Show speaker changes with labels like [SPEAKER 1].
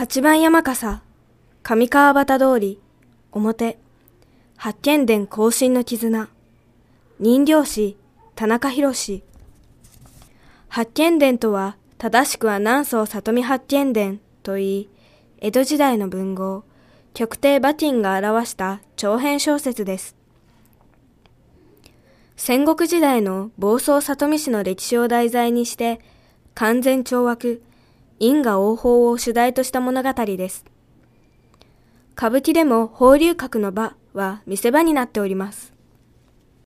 [SPEAKER 1] 八番山笠、上川端通り、表、八犬伝更新の絆、人形師、田中博八犬伝とは、正しくは南宋里見八犬伝といい、江戸時代の文豪、極帝馬ンが表した長編小説です。戦国時代の暴走里見氏の歴史を題材にして、完全懲悪、因果応報を主題とした物語です。歌舞伎でも法流閣の場は見せ場になっております。